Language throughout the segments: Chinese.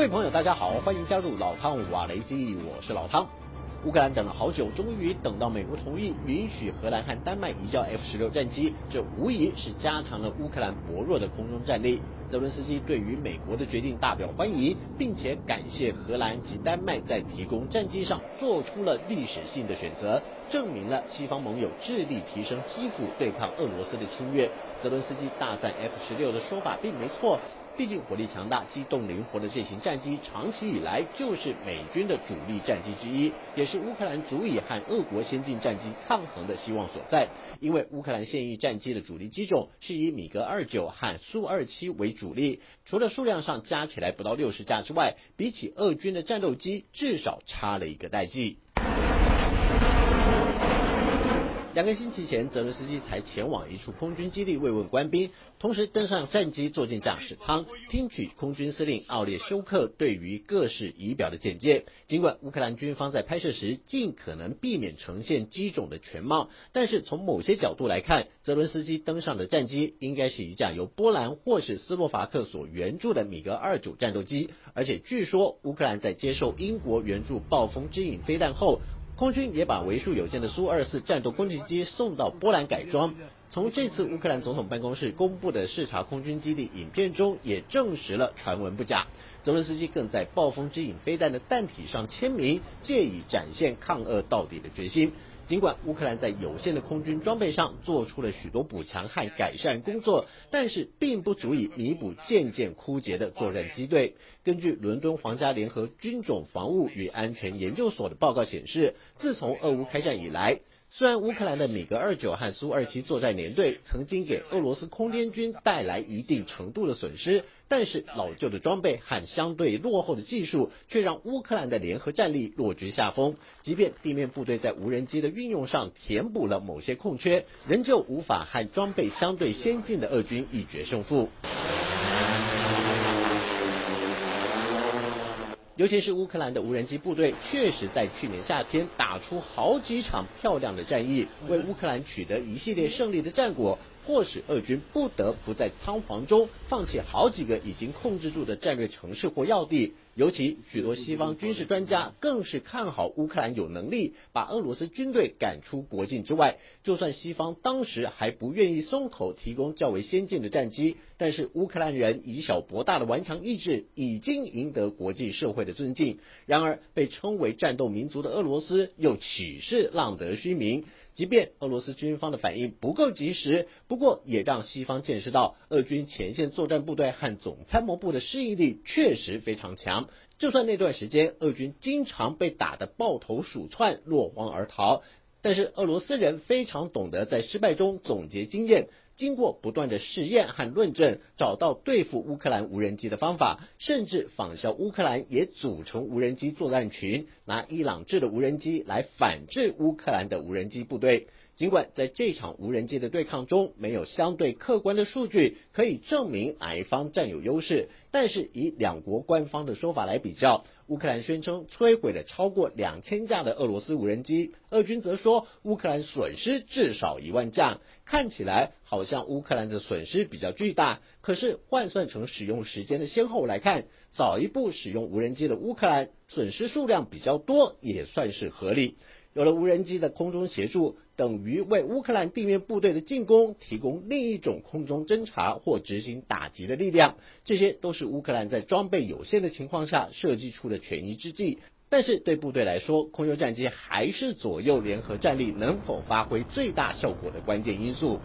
各位朋友，大家好，欢迎加入老汤瓦雷基，我是老汤。乌克兰等了好久，终于等到美国同意允许荷兰和丹麦移交 F 十六战机，这无疑是加强了乌克兰薄弱的空中战力。泽伦斯基对于美国的决定大表欢迎，并且感谢荷兰及丹麦在提供战机上做出了历史性的选择，证明了西方盟友致力提升基辅对抗俄罗斯的侵略。泽伦斯基大赞 F 十六的说法并没错。毕竟火力强大、机动灵活的这型战机，长期以来就是美军的主力战机之一，也是乌克兰足以和俄国先进战机抗衡的希望所在。因为乌克兰现役战机的主力机种是以米格二九和苏二七为主力，除了数量上加起来不到六十架之外，比起俄军的战斗机，至少差了一个代际。两个星期前，泽伦斯基才前往一处空军基地慰问官兵，同时登上战机坐进驾驶舱，听取空军司令奥列修克对于各式仪表的简介。尽管乌克兰军方在拍摄时尽可能避免呈现机种的全貌，但是从某些角度来看，泽伦斯基登上的战机应该是一架由波兰或是斯洛伐克所援助的米格二九战斗机，而且据说乌克兰在接受英国援助暴风之影飞弹后。空军也把为数有限的苏二四战斗攻击机送到波兰改装。从这次乌克兰总统办公室公布的视察空军基地影片中，也证实了传闻不假。泽伦斯基更在暴风之影飞弹的弹体上签名，借以展现抗俄到底的决心。尽管乌克兰在有限的空军装备上做出了许多补强和改善工作，但是并不足以弥补渐渐枯竭的作战机队。根据伦敦皇家联合军种防务与安全研究所的报告显示，自从俄乌开战以来，虽然乌克兰的米格二九和苏二七作战联队曾经给俄罗斯空天军带来一定程度的损失，但是老旧的装备和相对落后的技术却让乌克兰的联合战力落居下风。即便地面部队在无人机的运用上填补了某些空缺，仍旧无法和装备相对先进的俄军一决胜负。尤其是乌克兰的无人机部队，确实在去年夏天打出好几场漂亮的战役，为乌克兰取得一系列胜利的战果。迫使俄军不得不在仓皇中放弃好几个已经控制住的战略城市或要地，尤其许多西方军事专家更是看好乌克兰有能力把俄罗斯军队赶出国境之外。就算西方当时还不愿意松口提供较为先进的战机，但是乌克兰人以小博大的顽强意志已经赢得国际社会的尊敬。然而，被称为战斗民族的俄罗斯又岂是浪得虚名？即便俄罗斯军方的反应不够及时，不过也让西方见识到，俄军前线作战部队和总参谋部的适应力确实非常强。就算那段时间俄军经常被打得抱头鼠窜、落荒而逃，但是俄罗斯人非常懂得在失败中总结经验。经过不断的试验和论证，找到对付乌克兰无人机的方法，甚至仿效乌克兰也组成无人机作战群，拿伊朗制的无人机来反制乌克兰的无人机部队。尽管在这场无人机的对抗中没有相对客观的数据可以证明哪一方占有优势，但是以两国官方的说法来比较，乌克兰宣称摧毁了超过两千架的俄罗斯无人机，俄军则说乌克兰损失至少一万架。看起来好像乌克兰的损失比较巨大，可是换算成使用时间的先后来看，早一步使用无人机的乌克兰损失数量比较多，也算是合理。有了无人机的空中协助，等于为乌克兰地面部队的进攻提供另一种空中侦察或执行打击的力量。这些都是乌克兰在装备有限的情况下设计出的权宜之计。但是对部队来说，空优战机还是左右联合战力能否发挥最大效果的关键因素。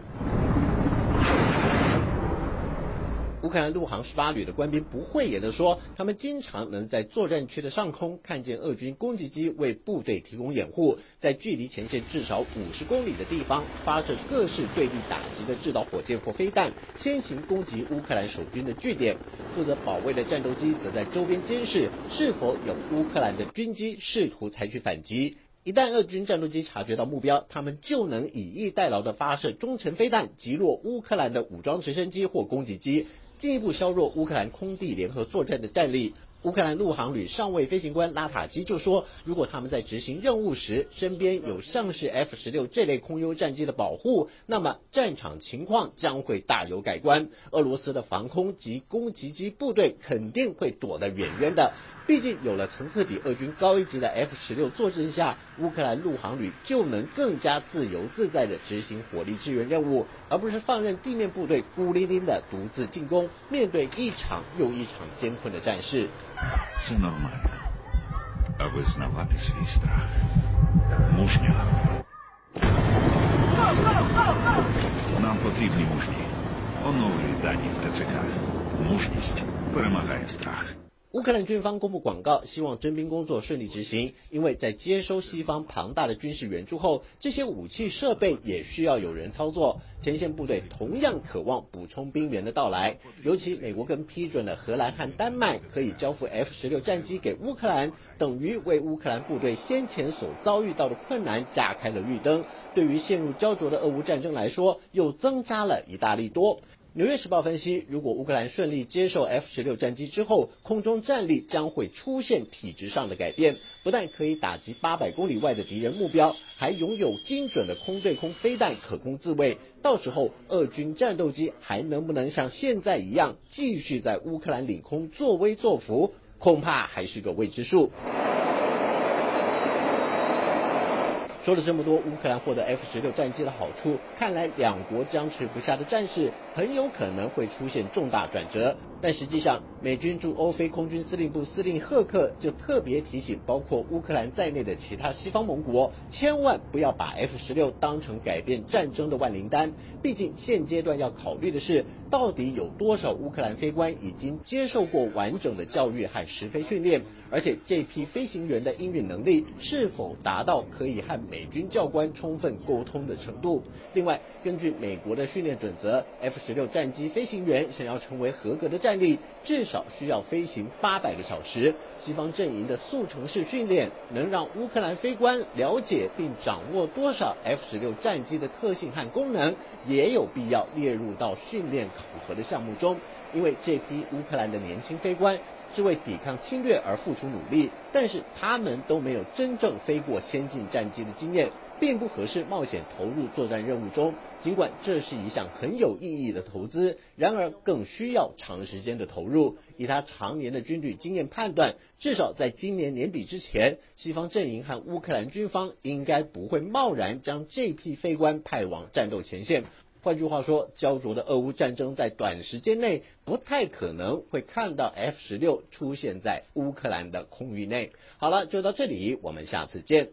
乌克兰陆航十八旅的官兵不讳言的说，他们经常能在作战区的上空看见俄军攻击机为部队提供掩护，在距离前线至少五十公里的地方发射各式对地打击的制导火箭或飞弹，先行攻击乌克兰守军的据点。负责保卫的战斗机则在周边监视是否有乌克兰的军机试图采取反击。一旦俄军战斗机察觉到目标，他们就能以逸待劳的发射中程飞弹击落乌克兰的武装直升机或攻击机。进一步削弱乌克兰空地联合作战的战力。乌克兰陆航旅上尉飞行官拉塔基就说，如果他们在执行任务时身边有像是 F 十六这类空优战机的保护，那么战场情况将会大有改观。俄罗斯的防空及攻击机部队肯定会躲得远远的。毕竟有了层次比俄军高一级的 F 十六坐镇下，乌克兰陆航旅就能更加自由自在的执行火力支援任务，而不是放任地面部队孤零零的独自进攻，面对一场又一场艰困的战事。乌克兰军方公布广告，希望征兵工作顺利执行。因为在接收西方庞大的军事援助后，这些武器设备也需要有人操作。前线部队同样渴望补充兵员的到来。尤其美国更批准了荷兰和丹麦可以交付 F 十六战机给乌克兰，等于为乌克兰部队先前所遭遇到的困难架开了绿灯。对于陷入焦灼的俄乌战争来说，又增加了一大利多。纽约时报分析，如果乌克兰顺利接受 F 十六战机之后，空中战力将会出现体质上的改变，不但可以打击八百公里外的敌人目标，还拥有精准的空对空飞弹可供自卫。到时候，俄军战斗机还能不能像现在一样继续在乌克兰领空作威作福，恐怕还是个未知数。说了这么多，乌克兰获得 F 十六战机的好处，看来两国僵持不下的战事很有可能会出现重大转折。但实际上，美军驻欧非空军司令部司令赫克就特别提醒，包括乌克兰在内的其他西方盟国，千万不要把 F 十六当成改变战争的万灵丹。毕竟现阶段要考虑的是，到底有多少乌克兰飞官已经接受过完整的教育和实飞训练，而且这批飞行员的英语能力是否达到可以和美军教官充分沟通的程度。另外，根据美国的训练准则，F 十六战机飞行员想要成为合格的战力至少需要飞行八百个小时。西方阵营的速成式训练能让乌克兰飞官了解并掌握多少 F 十六战机的特性和功能，也有必要列入到训练考核的项目中。因为这批乌克兰的年轻飞官是为抵抗侵略而付出努力，但是他们都没有真正飞过先进战机的经验。并不合适冒险投入作战任务中。尽管这是一项很有意义的投资，然而更需要长时间的投入。以他常年的军旅经验判断，至少在今年年底之前，西方阵营和乌克兰军方应该不会贸然将这批飞官派往战斗前线。换句话说，焦灼的俄乌战争在短时间内不太可能会看到 F 十六出现在乌克兰的空域内。好了，就到这里，我们下次见。